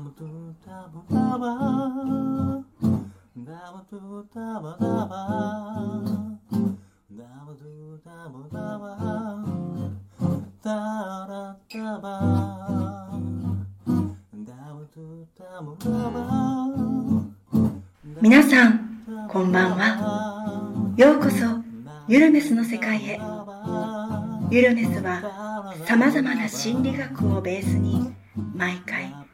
ダムトゥダブダバダムトゥダバダバダムトゥダブダバダラダバダムトゥダブダバ皆さんこんばんは。ようこそゆるめすの世界へ。ゆるめすはさまざまな心理学をベースに毎回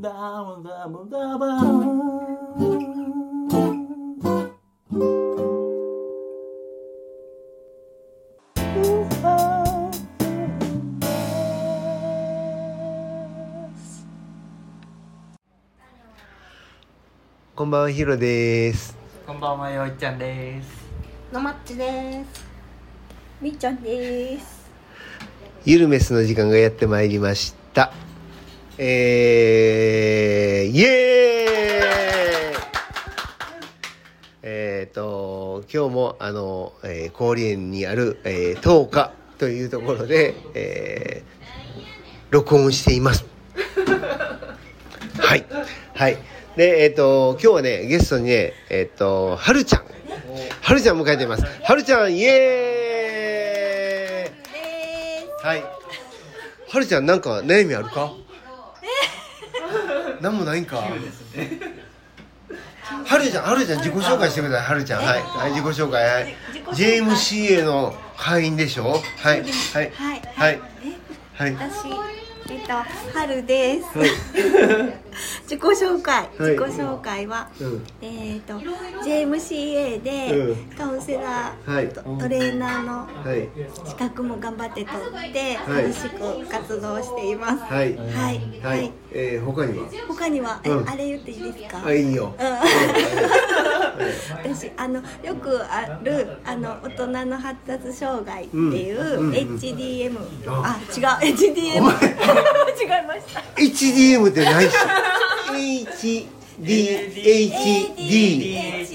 ダブダブダブこんばんは、ヒロです。こんばんはよいちゃんですのまっちですみっちゃんですゆるメスの時間がやってまいりました。えー、イエーイえーと、今日も、あの、えー、氷園にある、えー、10日というところで、えー、録音しています。はい。はい。で、えっ、と、今日はね、ゲストにね、えっ、と、はるちゃん。はるちゃん迎えています。はるちゃん、イエーイはい。はるちゃん、なんか悩みあるか？なんもないんか はるちゃん、はるちゃん、自己紹介してください、はるちゃん。はい。はい、自己紹介。はい。JMCA の会員でしょ？はい。はい。はいはい。はい。私、えっと、春です。はい。自己紹介、はい自己紹介は、うん。えっと、JMCA でうんカウンセラー、はいトトレーナーのはい。資格も頑張って取って、はい楽しく活動しています。はい。はい、ははいい。。えー、他には？他には、えうんあれ言っていいですか？あ、いいよ。私あのよくあるあの大人の発達障害っていう、うんうんうん HDM あ違う HDM 違いました HDM ってないし。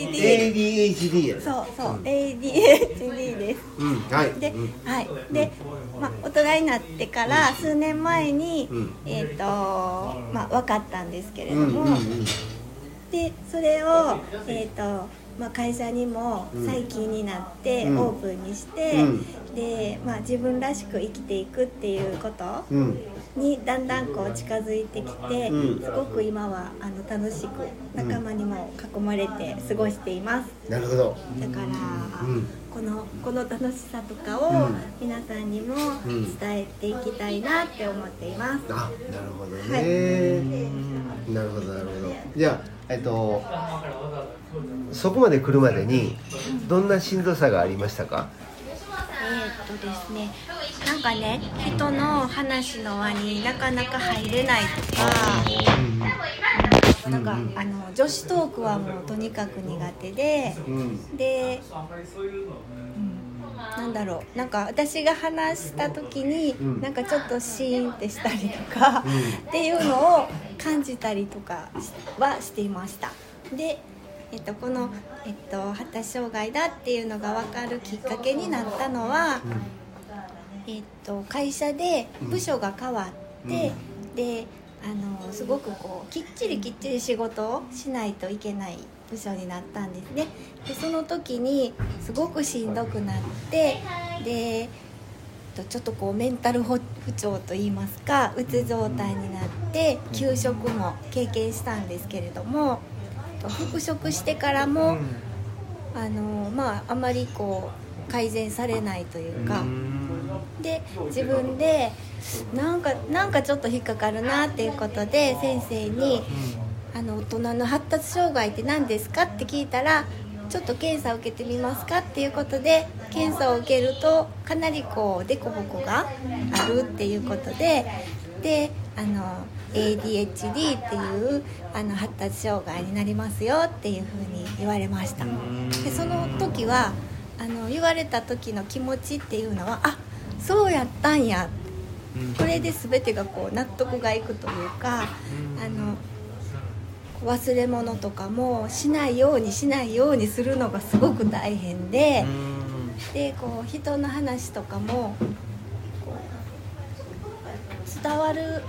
ADHD や。そうそう、ADHD ですうん。はい。で、うんはいで、まあ、大人になってから数年前に、うんえっ、とまあ分かったんですけれども。でそれをえっ、とまあ、会社にも最近になってうんオープンにして、うんで、まあ、自分らしく生きていくっていうことうん。にだんだんこう近づいてきて、うんすごく今はあの楽しく仲間にも囲まれて過ごしています。なるほど。だから、うんこのこの楽しさとかをうん皆さんにもん伝えていきたいなって思っています。あ、なるほどね。なるほど、なるほど。じゃあ、えっと。そこまで来るまでに、どんなしんどさがありましたか？えーっとですね、なんかね人の話の輪になかなか入れないとか、なんかあの女子トークはもうとにかく苦手で、うん。で、うん、なんだろうなんか私が話した時に、んなんかちょっとシーンってしたりとか、っていうのを感じたりとかはしていましたで、えっと、この、えっと、発達障害だっていうのが分かるきっかけになったのは、えっと、会社で部署が変わって、であのすごくこうきっちりきっちり仕事をしないといけない部署になったんですね。でその時にすごくしんどくなってでえっとちょっとこうメンタル不調といいますかうつ状態になって休職も経験したんですけれども復職してからも、あのまああまりこう改善されないというか。で自分でなんかなんかちょっと引っかかるなっていうことで先生に「あの大人の発達障害って何ですか?」って聞いたら「ちょっと検査を受けてみますか?」っていうことで検査を受けるとかなりこう凸凹があるっていうことでであの ADHD っていうあの発達障害になりますよっていうふうに言われました。でその時はあの言われた時の気持ちっていうのはあそうやったんや。これで全てがこう納得がいくというかあの忘れ物とかもしないようにしないようにするのがすごく大変ででこう人の話とかも伝わる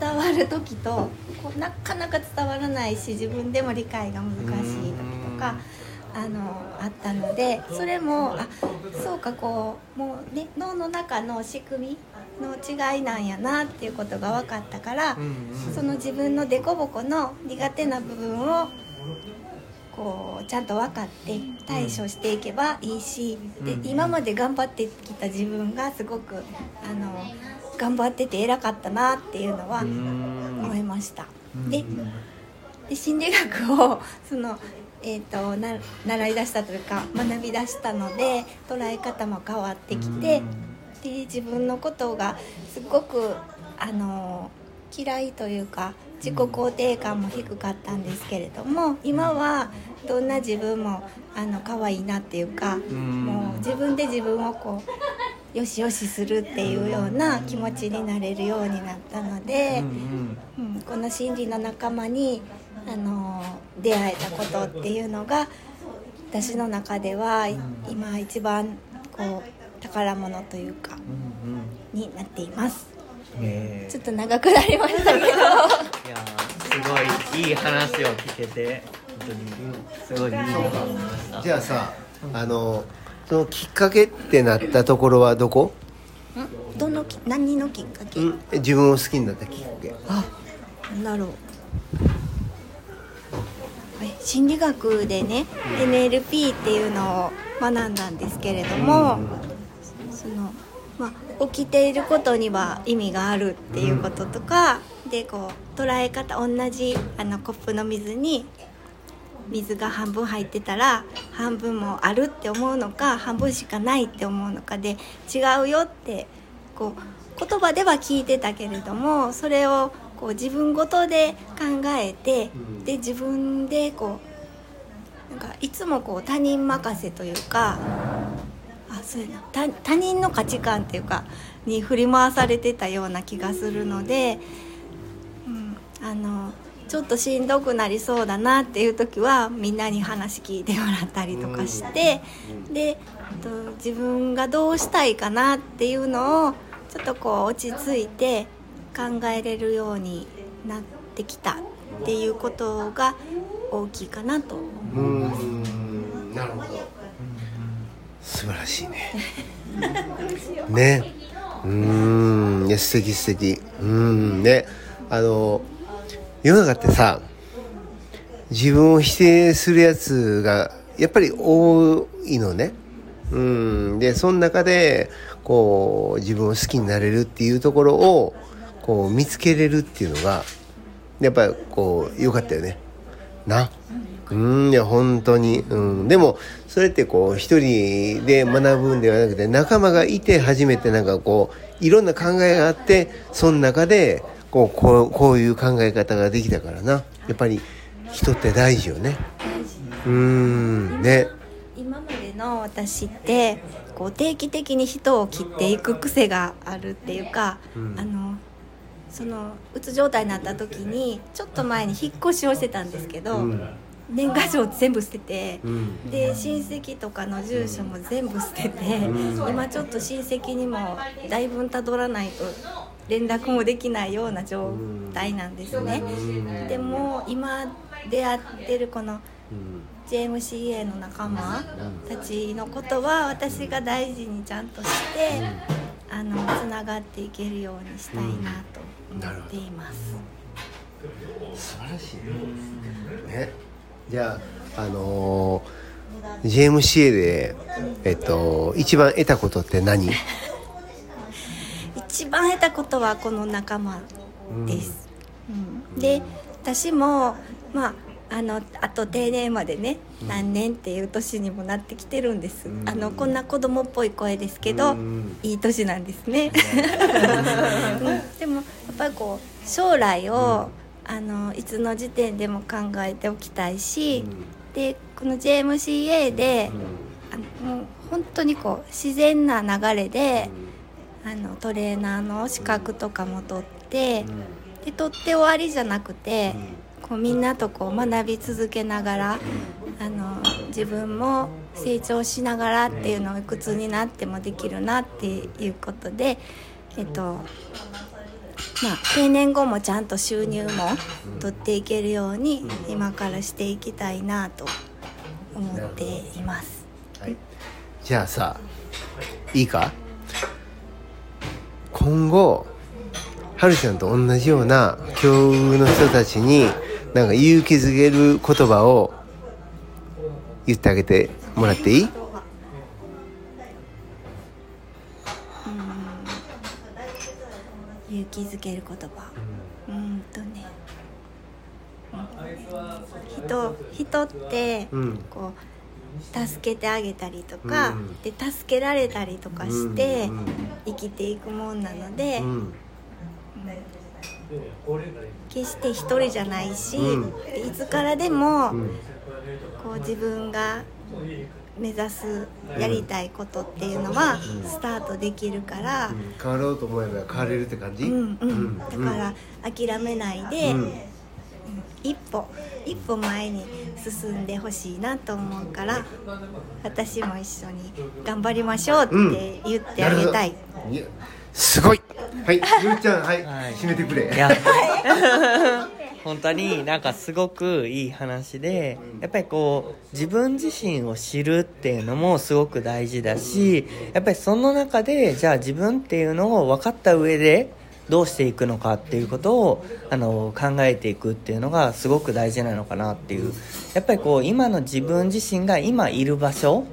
伝わる時とこうなかなか伝わらないし自分でも理解が難しい時とか。あのあったのでそれもあそうかこうもう、ね、脳の中の仕組みの違いなんやなっていうことが分かったから、その自分の凸凹の苦手な部分をこうちゃんと分かって対処していけばいいし、で今まで頑張ってきた自分がすごくあの頑張ってて偉かったなっていうのは思いました。でで心理学をそのえーと、な習い出したというか学び出したので捉え方も変わってきてで自分のことがすごくあの嫌いというか自己肯定感も低かったんですけれども今はどんな自分もあの可愛いなっていうかもう自分で自分をこうよしよしするっていうような気持ちになれるようになったので、うん、この心理の仲間にあの出会えたことっていうのが私の中では今一番こう宝物というか、になっています。ちょっと長くなりましたけど。いやすごいいい話を聞けて本当に。すごいいいなと思いましたじゃあさあのそのきっかけってなったところはどこ？どの何のきっかけ？自分を好きになったきっかけ。あなんだろう。心理学でね、うん、NLP っていうのを学んだんですけれども、うん、そのまあ、起きていることには意味があるっていうこととか、うん、でこう捉え方同じあのコップの水に水が半分入ってたら半分もあるって思うのか半分しかないって思うのかで違うよってこう言葉では聞いてたけれどもそれをこう自分ごとで考えて、で自分でこうなんかいつもこう他人任せというかあそうやな他他人の価値観っていうかに振り回されてたような気がするので、うん、あのちょっとしんどくなりそうだなっていう時はみんなに話聞いてもらったりとかしてでと自分がどうしたいかなっていうのをちょっとこう落ち着いて考えれるようになってきたっていうことが大きいかなとうん。なるほど。素晴らしいね。ね。うん。いや素敵素敵。うん。ね。あの世の中ってさ自分を否定するやつがやっぱり多いのね。うん。でその中でこう自分を好きになれるっていうところをこう見つけれるっていうのがやっぱりこう良かったよね。な。うん。いや本当に。うん。でもそれってこう一人で学ぶんではなくて仲間がいて初めてなんかこういろんな考えがあってその中でこうこうこういう考え方ができたからな。やっぱり人って大事よね。うんね。今までの私ってこう定期的に人を切っていく癖があるっていうか、うん、あのそのうつ状態になった時にちょっと前に引っ越しをしてたんですけど、うん、年賀状全部捨てて、うん、で親戚とかの住所も全部捨てて、うん、今ちょっと親戚にもだいぶたどらないと連絡もできないような状態なんですね。でも今出会ってるこの JMCA の仲間たちのことは私が大事にちゃんとしてあのつながっていけるようにしたいなと思っています。素晴らしいね。ねじゃああのー、JMCA でえっと一番得たことって何？一番得たことはこの仲間です。うん、うん、で私もまああのあと定年までね、何年っていう年にもなってきてるんです、うん、あのこんな子供っぽい声ですけど、うん、いい年なんですね、うん、でもやっぱりこう将来を、あのいつの時点でも考えておきたいし、でこの JMCA で、あのもう本当にこう自然な流れで、あのトレーナーの資格とかも取って、で取って終わりじゃなくて、こうみんなとこう学び続けながら、あの自分も成長しながらっていうのをいくつになってもできるなっていうことでえっとまあ定年後もちゃんと収入も取っていけるように今からしていきたいなと思っています。じゃあさいいか？今後はるちゃんと同じような境遇の人たちになんか勇気づける言葉を言ってあげてもらっていい？勇気づける言葉。うんとね。人人ってうん。こう助けてあげたりとか、うん。で助けられたりとかして生きていくもんなので、うん。決して一人じゃないし、いつからでも、うん。こう自分が目指すやりたいことっていうのはスタートできるから、変わろうと思えば変われるって感じ？うん。うん。だから諦めないで、うん一歩一歩前に進んでほしいなと思うから私も一緒に頑張りましょうって言ってあげたい、いやすごい。はいゆうちゃんはい、はい。締めてくれ。いや。本当になんかすごくいい話でやっぱりこう自分自身を知るっていうのもすごく大事だしやっぱりその中でじゃあ自分っていうのを分かった上でどうしていくのかっていうことをあの考えていくっていうのがすごく大事なのかなっていう。やっぱりこう今の自分自身が今いる場所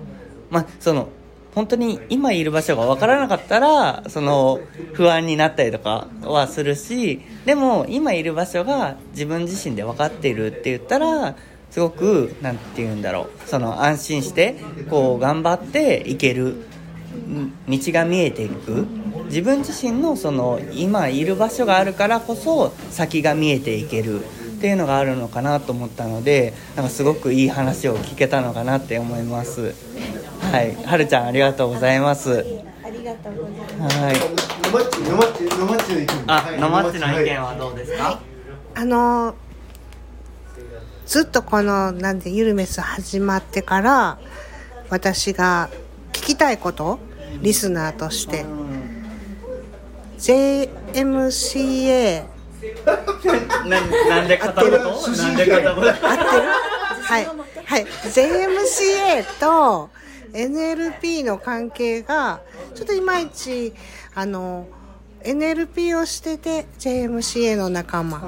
まあその本当に今いる場所が分からなかったらその不安になったりとかはするしでも今いる場所が自分自身で分かっているって言ったらすごくなんて言うんだろうその安心してこう頑張っていける道が見えていく。自分自身のその今いる場所があるからこそ先が見えていけるっていうのがあるのかなと思ったのでなんかすごくいい話を聞けたのかなって思います。はい。はるちゃんありがとうございます。ありがとうござい。ますはい。のまっちのまっちの意見あはいのまっちの意見ははどうですか、あのずっとこのなんでゆるメス始まってから私が聞きたいことリスナーとして JMCA ななんで片言？なんで片言？合 ってる？はい。はい。JMCA と NLP の関係がちょっといまいちあの NLP をしてて JMCA の仲間。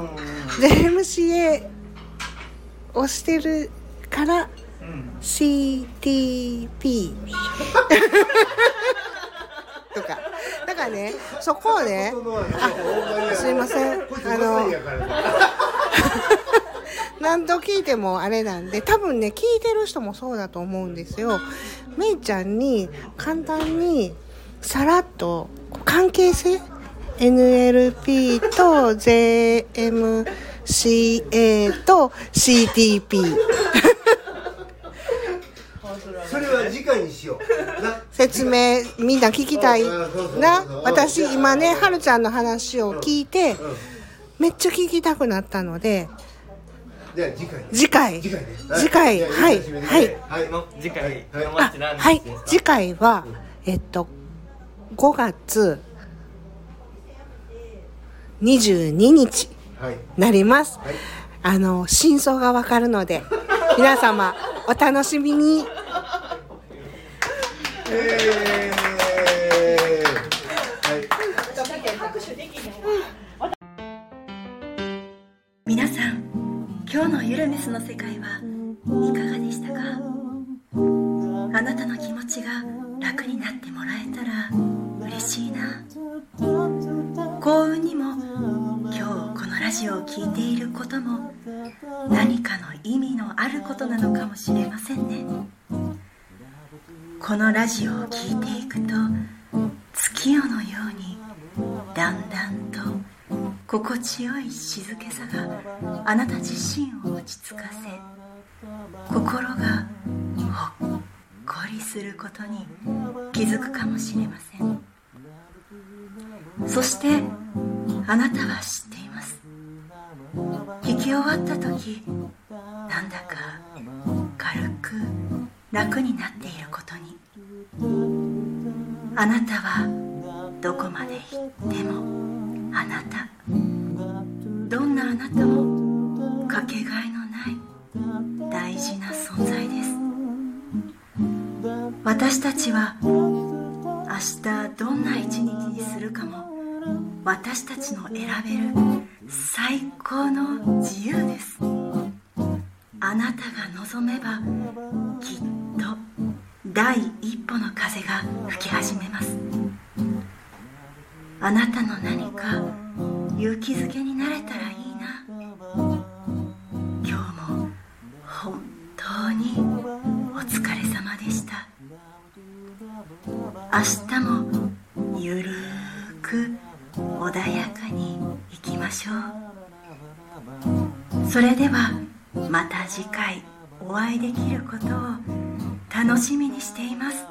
JMCA をしてるから CTP とかだからねそこをねあすいませんあの 何度聞いてもあれなんで多分ね聞いてる人もそうだと思うんですよ。めいちゃんに簡単にさらっと関係性？NLP と JMCA と CTP それは次回にしよう。な。説明みんな聞きたい。なうん私今ねはるちゃんの話を聞いてめっちゃ聞きたくなったのでじゃあ次回。次回。次回はい。はい。はい。の次回。はい。次回はえっと5月22日はい。なります。はい。あの真相がわかるので皆様お楽しみに。えーはい皆さん今日のゆるメスの世界はことなのかもしれませんね。このラジオを聴いていくと月夜のようにだんだんと心地よい静けさがあなた自身を落ち着かせ心がほっこりすることに気づくかもしれません。そしてあなたは知っています。弾き終わった時なんだか軽く楽になっていることに。あなたはどこまで行ってもあなた。どんなあなたもかけがえのない。大事な存在です。私たちは明日どんな一日にするかも。私たちの選べる最高の自由です。あなたが望めばきっと第一歩の風が吹き始めます。あなたの何か勇気づけになれたらいい。できることを楽しみにしています。